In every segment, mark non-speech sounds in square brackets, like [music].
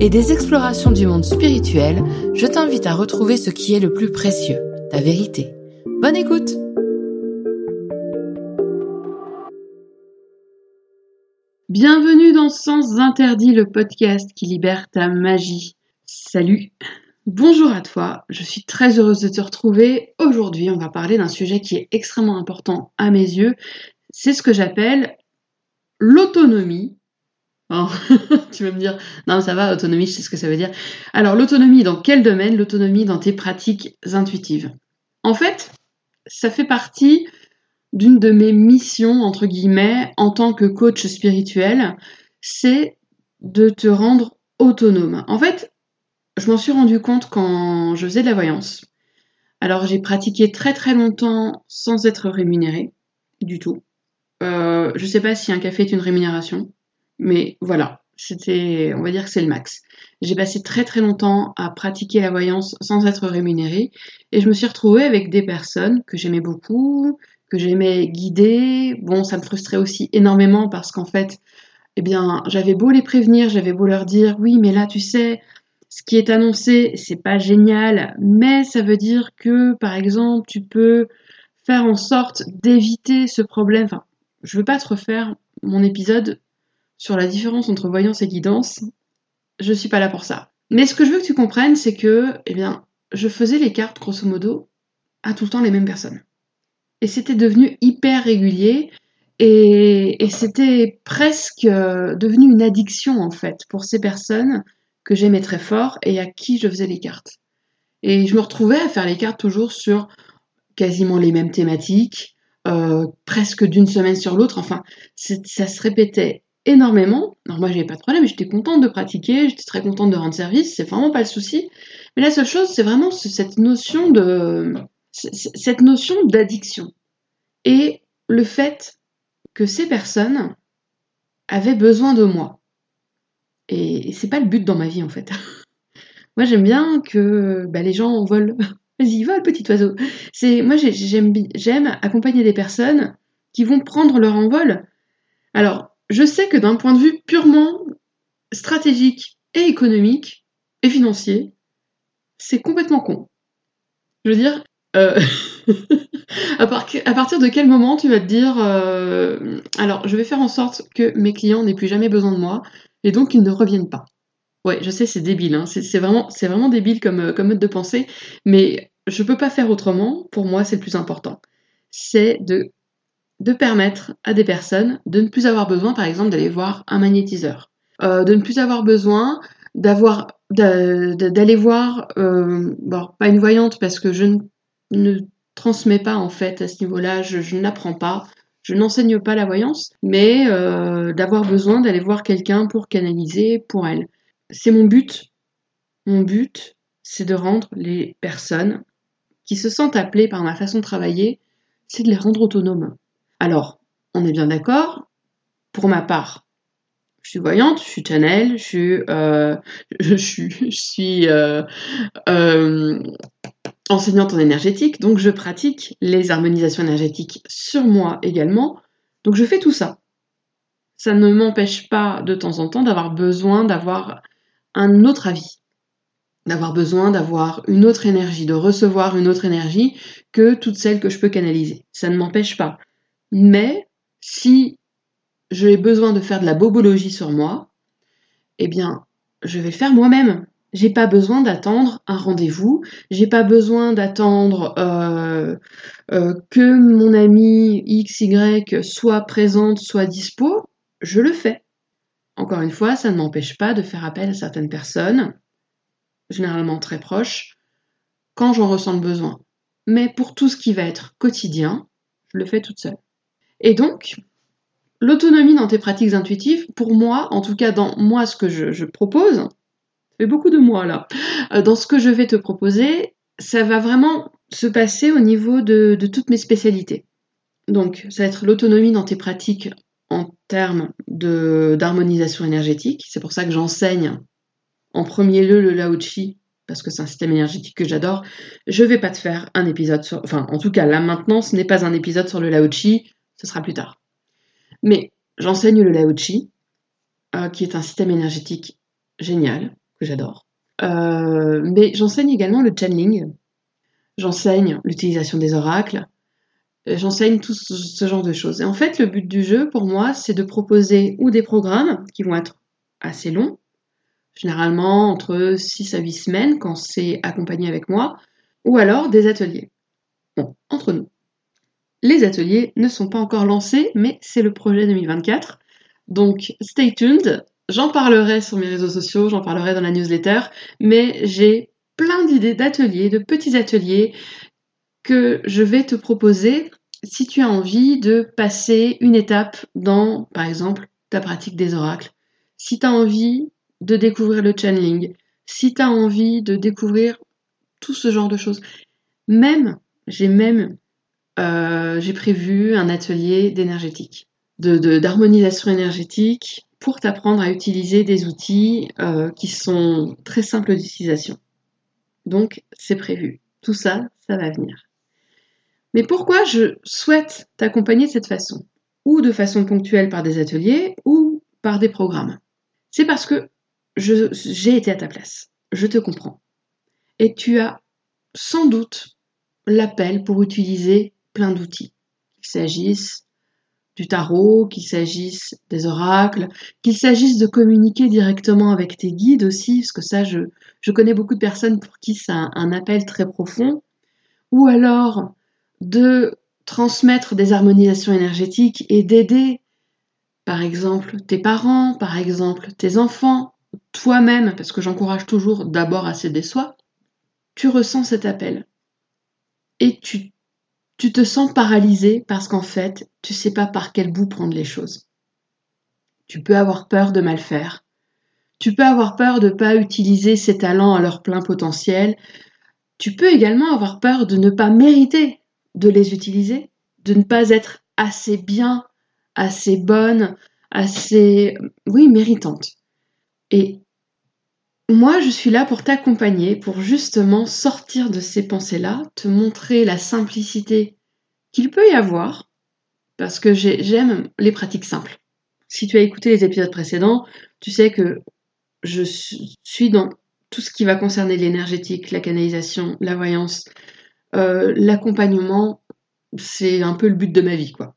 et des explorations du monde spirituel, je t'invite à retrouver ce qui est le plus précieux, ta vérité. Bonne écoute Bienvenue dans Sens Interdit, le podcast qui libère ta magie. Salut Bonjour à toi, je suis très heureuse de te retrouver. Aujourd'hui, on va parler d'un sujet qui est extrêmement important à mes yeux. C'est ce que j'appelle l'autonomie Oh, [laughs] tu vas me dire, non, ça va, autonomie, je sais ce que ça veut dire. Alors, l'autonomie, dans quel domaine? L'autonomie dans tes pratiques intuitives. En fait, ça fait partie d'une de mes missions, entre guillemets, en tant que coach spirituel, c'est de te rendre autonome. En fait, je m'en suis rendu compte quand je faisais de la voyance. Alors, j'ai pratiqué très très longtemps sans être rémunérée, du tout. Euh, je ne sais pas si un café est une rémunération. Mais voilà, c'était, on va dire que c'est le max. J'ai passé très très longtemps à pratiquer la voyance sans être rémunérée et je me suis retrouvée avec des personnes que j'aimais beaucoup, que j'aimais guider. Bon, ça me frustrait aussi énormément parce qu'en fait, eh bien, j'avais beau les prévenir, j'avais beau leur dire oui, mais là, tu sais, ce qui est annoncé, c'est pas génial, mais ça veut dire que, par exemple, tu peux faire en sorte d'éviter ce problème. Enfin, je veux pas te refaire mon épisode sur la différence entre voyance et guidance, je suis pas là pour ça. Mais ce que je veux que tu comprennes, c'est que, eh bien, je faisais les cartes, grosso modo, à tout le temps les mêmes personnes. Et c'était devenu hyper régulier, et, et c'était presque euh, devenu une addiction, en fait, pour ces personnes que j'aimais très fort et à qui je faisais les cartes. Et je me retrouvais à faire les cartes toujours sur quasiment les mêmes thématiques, euh, presque d'une semaine sur l'autre. Enfin, ça se répétait énormément. Alors moi j'avais pas de problème, j'étais contente de pratiquer, j'étais très contente de rendre service, c'est vraiment pas le souci. Mais la seule chose, c'est vraiment cette notion de cette notion d'addiction et le fait que ces personnes avaient besoin de moi. Et c'est pas le but dans ma vie en fait. [laughs] moi j'aime bien que bah, les gens volent. [laughs] Vas-y, vole petit oiseau. C'est moi j'aime j'aime accompagner des personnes qui vont prendre leur envol. Alors je sais que d'un point de vue purement stratégique et économique et financier, c'est complètement con. Je veux dire, euh, [laughs] à, partir de quel moment tu vas te dire, euh, alors je vais faire en sorte que mes clients n'aient plus jamais besoin de moi et donc qu'ils ne reviennent pas. Ouais, je sais, c'est débile, hein. c'est vraiment, vraiment débile comme, comme mode de pensée, mais je peux pas faire autrement. Pour moi, c'est le plus important. C'est de de permettre à des personnes de ne plus avoir besoin, par exemple, d'aller voir un magnétiseur, euh, de ne plus avoir besoin d'avoir d'aller voir, euh, bon, pas une voyante parce que je ne, transmets pas en fait à ce niveau-là, je, n'apprends pas, je n'enseigne pas la voyance, mais euh, d'avoir besoin d'aller voir quelqu'un pour canaliser pour elle. C'est mon but. Mon but, c'est de rendre les personnes qui se sentent appelées par ma façon de travailler, c'est de les rendre autonomes. Alors, on est bien d'accord. Pour ma part, je suis voyante, je suis channel, je suis, euh, [laughs] euh, euh, enseignante en énergétique, donc je pratique les harmonisations énergétiques sur moi également. Donc je fais tout ça. Ça ne m'empêche pas de temps en temps d'avoir besoin d'avoir un autre avis, d'avoir besoin d'avoir une autre énergie, de recevoir une autre énergie que toutes celles que je peux canaliser. Ça ne m'empêche pas. Mais si j'ai besoin de faire de la bobologie sur moi, eh bien, je vais le faire moi-même. J'ai pas besoin d'attendre un rendez-vous, j'ai pas besoin d'attendre euh, euh, que mon ami XY soit présente, soit dispo, je le fais. Encore une fois, ça ne m'empêche pas de faire appel à certaines personnes, généralement très proches, quand j'en ressens le besoin. Mais pour tout ce qui va être quotidien, je le fais toute seule. Et donc, l'autonomie dans tes pratiques intuitives, pour moi, en tout cas dans moi ce que je, propose, ça fait beaucoup de moi là, euh, dans ce que je vais te proposer, ça va vraiment se passer au niveau de, toutes mes spécialités. Donc, ça va être l'autonomie dans tes pratiques en termes d'harmonisation énergétique. C'est pour ça que j'enseigne en premier lieu le Lao Chi, parce que c'est un système énergétique que j'adore. Je vais pas te faire un épisode sur. Enfin, en tout cas, là maintenant, ce n'est pas un épisode sur le Lao Chi, ce sera plus tard. Mais j'enseigne le Lao Chi, euh, qui est un système énergétique génial, que j'adore. Euh, mais j'enseigne également le channeling. J'enseigne l'utilisation des oracles. J'enseigne tout ce genre de choses. Et en fait, le but du jeu, pour moi, c'est de proposer ou des programmes qui vont être assez longs, généralement entre 6 à 8 semaines quand c'est accompagné avec moi, ou alors des ateliers. Bon, entre nous. Les ateliers ne sont pas encore lancés, mais c'est le projet 2024. Donc, stay tuned. J'en parlerai sur mes réseaux sociaux, j'en parlerai dans la newsletter, mais j'ai plein d'idées d'ateliers, de petits ateliers que je vais te proposer si tu as envie de passer une étape dans, par exemple, ta pratique des oracles. Si tu as envie de découvrir le channeling, si tu as envie de découvrir tout ce genre de choses. Même, j'ai même, euh, j'ai prévu un atelier d'énergétique, de, d'harmonisation énergétique pour t'apprendre à utiliser des outils euh, qui sont très simples d'utilisation. Donc, c'est prévu. Tout ça, ça va venir. Mais pourquoi je souhaite t'accompagner de cette façon? Ou de façon ponctuelle par des ateliers ou par des programmes? C'est parce que j'ai été à ta place. Je te comprends. Et tu as sans doute l'appel pour utiliser plein d'outils. Qu'il s'agisse du tarot, qu'il s'agisse des oracles, qu'il s'agisse de communiquer directement avec tes guides aussi, parce que ça, je, je connais beaucoup de personnes pour qui c'est un appel très profond, ou alors de transmettre des harmonisations énergétiques et d'aider, par exemple, tes parents, par exemple, tes enfants, toi-même, parce que j'encourage toujours d'abord à s'aider soi, tu ressens cet appel. Et tu, tu te sens paralysé parce qu'en fait, tu sais pas par quel bout prendre les choses. Tu peux avoir peur de mal faire. Tu peux avoir peur de ne pas utiliser ces talents à leur plein potentiel. Tu peux également avoir peur de ne pas mériter de les utiliser, de ne pas être assez bien, assez bonne, assez, oui, méritante. Et moi, je suis là pour t'accompagner, pour justement sortir de ces pensées-là, te montrer la simplicité qu'il peut y avoir, parce que j'aime les pratiques simples. Si tu as écouté les épisodes précédents, tu sais que je suis dans tout ce qui va concerner l'énergétique, la canalisation, la voyance, euh, l'accompagnement, c'est un peu le but de ma vie, quoi.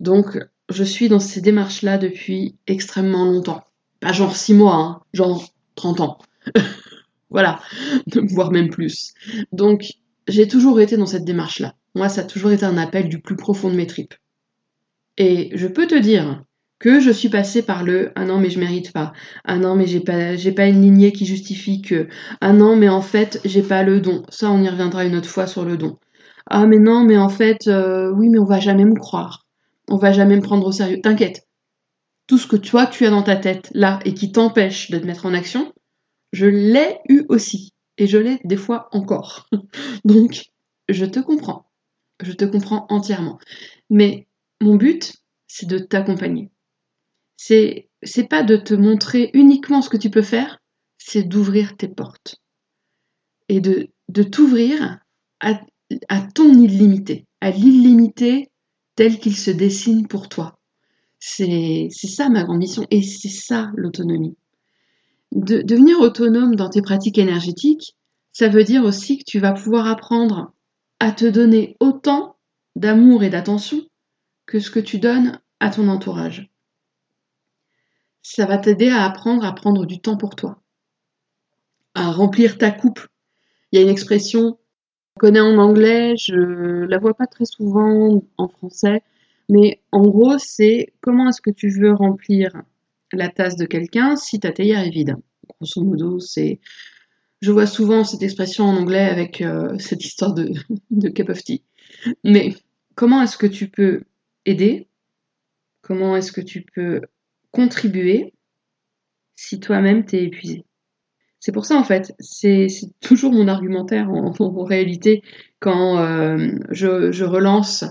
Donc, je suis dans ces démarches-là depuis extrêmement longtemps. Pas genre 6 mois, hein, genre 30 ans. [laughs] voilà, [laughs] voire même plus. Donc, j'ai toujours été dans cette démarche-là. Moi, ça a toujours été un appel du plus profond de mes tripes. Et je peux te dire que je suis passée par le ah non mais je mérite pas. Ah non mais j'ai pas pas une lignée qui justifie que. Ah non mais en fait j'ai pas le don ça on y reviendra une autre fois sur le don ah mais non mais en fait euh, oui mais on va jamais me croire. On va jamais me prendre au sérieux. T'inquiète. Tout ce que toi tu as dans ta tête là et qui t'empêche de te mettre en action, je l'ai eu aussi et je l'ai des fois encore. [laughs] Donc, je te comprends. Je te comprends entièrement. Mais mon but, c'est de t'accompagner. C'est c'est pas de te montrer uniquement ce que tu peux faire, c'est d'ouvrir tes portes et de, de t'ouvrir à, ton illimité, à l'illimité tel qu'il se dessine pour toi. C'est ça ma grande mission et c'est ça l'autonomie. De, devenir autonome dans tes pratiques énergétiques, ça veut dire aussi que tu vas pouvoir apprendre à te donner autant d'amour et d'attention que ce que tu donnes à ton entourage. Ça va t'aider à apprendre à prendre du temps pour toi, à remplir ta coupe. Il y a une expression qu'on connaît en anglais, je la vois pas très souvent en français, mais en gros, c'est comment est-ce que tu veux remplir la tasse de quelqu'un si ta théière est vide. Grosso modo, c'est. Je vois souvent cette expression en anglais avec euh, cette histoire [laughs] de, cup of tea. Mais comment est-ce que tu peux aider? Comment est-ce que tu peux contribuer si toi-même t'es épuisé? C'est pour ça en fait, c'est toujours mon argumentaire [laughs] en, réalité quand euh, je, je, relance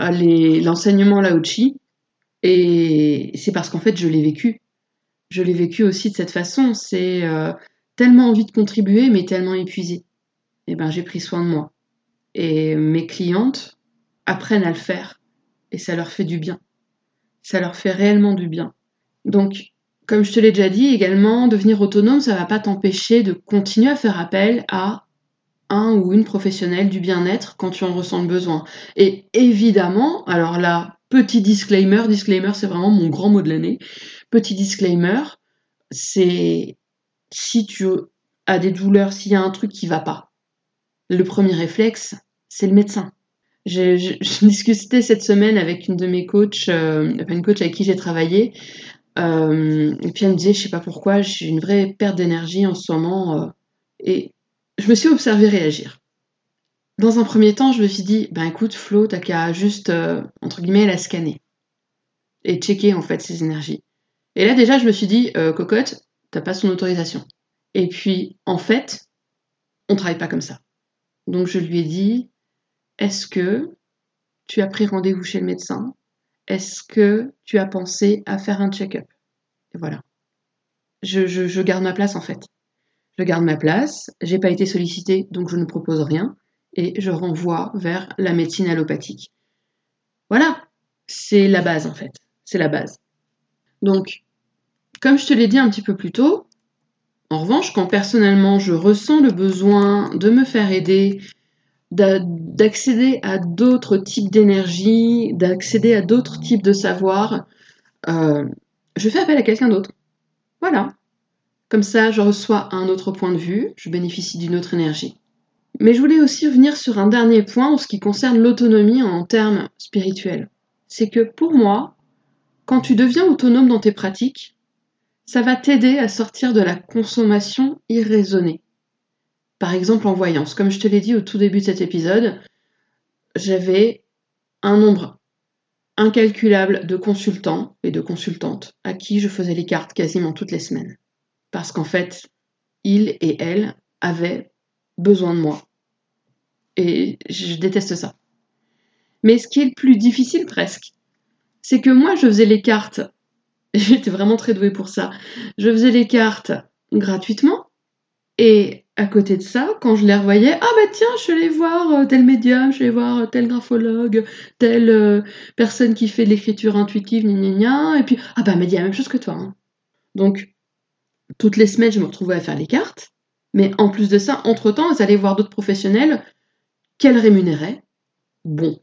euh, l'enseignement Lao-Chi, et c'est parce qu'en fait je l'ai vécu. Je l'ai vécu aussi de cette façon, c'est euh, tellement envie de contribuer mais tellement épuisé. Et eh ben j'ai pris soin de moi. Et mes clientes apprennent à le faire et ça leur fait du bien. Ça leur fait réellement du bien. Donc comme je te l'ai déjà dit également, devenir autonome, ça ne va pas t'empêcher de continuer à faire appel à un ou une professionnelle du bien-être quand tu en ressens le besoin. Et évidemment, alors là, petit disclaimer, disclaimer c'est vraiment mon grand mot de l'année. Petit disclaimer, c'est si tu as des douleurs, s'il y a un truc qui va pas, le premier réflexe, c'est le médecin. J'ai [laughs] discuté cette semaine avec une de mes coachs, euh, une coach avec qui j'ai travaillé, euh, et puis elle me disait, je sais pas pourquoi, j'ai une vraie perte d'énergie en ce moment. Euh, et je me suis observée réagir. Dans un premier temps, je me suis dit, ben écoute, Flo, t'as qu'à juste, euh, entre guillemets, la scanner. Et checker en fait ses énergies. Et là déjà, je me suis dit, cocotte, t'as pas son autorisation. Et puis, en fait, on travaille pas comme ça. Donc je lui ai dit, est-ce que tu as pris rendez-vous chez le médecin? Est-ce que tu as pensé à faire un check-up? Et voilà. Je, garde ma place en fait. Je garde ma place, j'ai pas été sollicitée, donc je ne propose rien, et je renvoie vers la médecine allopathique. Voilà, c'est la base en fait. C'est la base. Donc, comme je te l'ai dit un petit peu plus tôt, en revanche, quand personnellement je ressens le besoin de me faire aider, d'accéder à d'autres types d'énergie, d'accéder à d'autres types de savoir, euh, je fais appel à quelqu'un d'autre. Voilà. Comme ça, je reçois un autre point de vue, je bénéficie d'une autre énergie. Mais je voulais aussi revenir sur un dernier point en ce qui concerne l'autonomie en termes spirituels. C'est que pour moi, quand tu deviens autonome dans tes pratiques, ça va t'aider à sortir de la consommation irraisonnée. Par exemple en voyance. Comme je te l'ai dit au tout début de cet épisode, j'avais un nombre incalculable de consultants et de consultantes à qui je faisais les cartes quasiment toutes les semaines. Parce qu'en fait, ils et elles avaient besoin de moi. Et je déteste ça. Mais ce qui est le plus difficile presque, c'est que moi je faisais les cartes, [laughs] j'étais vraiment très douée pour ça, je faisais les cartes gratuitement et à côté de ça, quand je les revoyais, ah bah tiens, je vais aller voir euh, tel médium, je vais voir euh, tel graphologue, telle euh, personne qui fait de l'écriture intuitive, gna, et puis, ah bah elle m'a dit la même chose que toi. Hein. Donc, toutes les semaines, je me retrouvais à faire les cartes, mais en plus de ça, entre-temps, allaient voir d'autres professionnels qu'elles rémunéraient. Bon,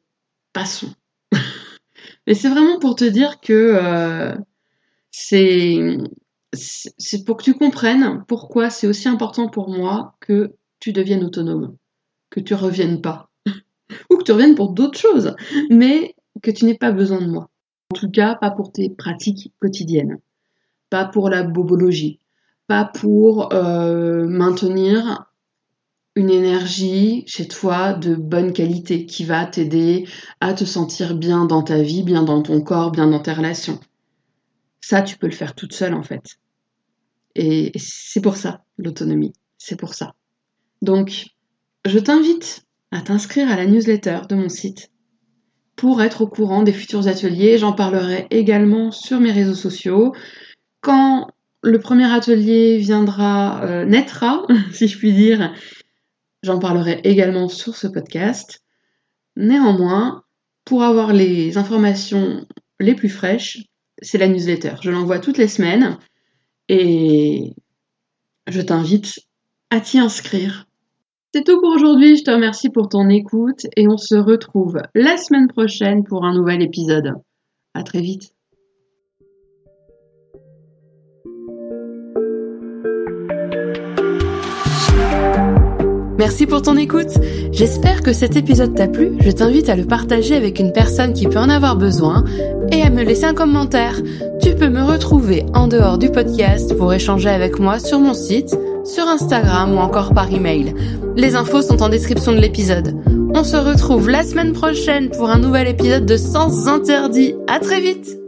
passons. [laughs] mais c'est vraiment pour te dire que c'est c'est pour que tu comprennes pourquoi c'est aussi important pour moi que tu deviennes autonome, que tu reviennes pas, [laughs] ou que tu reviennes pour d'autres choses, mais que tu n'aies pas besoin de moi. En tout cas, pas pour tes pratiques quotidiennes, pas pour la bobologie, pas pour euh, maintenir une énergie chez toi de bonne qualité qui va t'aider à te sentir bien dans ta vie, bien dans ton corps, bien dans tes relations. Ça, tu peux le faire toute seule en fait. Et c'est pour ça, l'autonomie. C'est pour ça. Donc, je t'invite à t'inscrire à la newsletter de mon site pour être au courant des futurs ateliers. J'en parlerai également sur mes réseaux sociaux. Quand le premier atelier viendra, euh, naîtra, [laughs] si je puis dire, j'en parlerai également sur ce podcast. Néanmoins, pour avoir les informations les plus fraîches, c'est la newsletter. Je l'envoie toutes les semaines et je t'invite à t'y inscrire. C'est tout pour aujourd'hui, je te remercie pour ton écoute et on se retrouve la semaine prochaine pour un nouvel épisode. À très vite. Merci pour ton écoute. J'espère que cet épisode t'a plu. Je t'invite à le partager avec une personne qui peut en avoir besoin et à me laisser un commentaire. Tu peux me retrouver en dehors du podcast pour échanger avec moi sur mon site, sur Instagram ou encore par email. Les infos sont en description de l'épisode. On se retrouve la semaine prochaine pour un nouvel épisode de Sens Interdit. À très vite!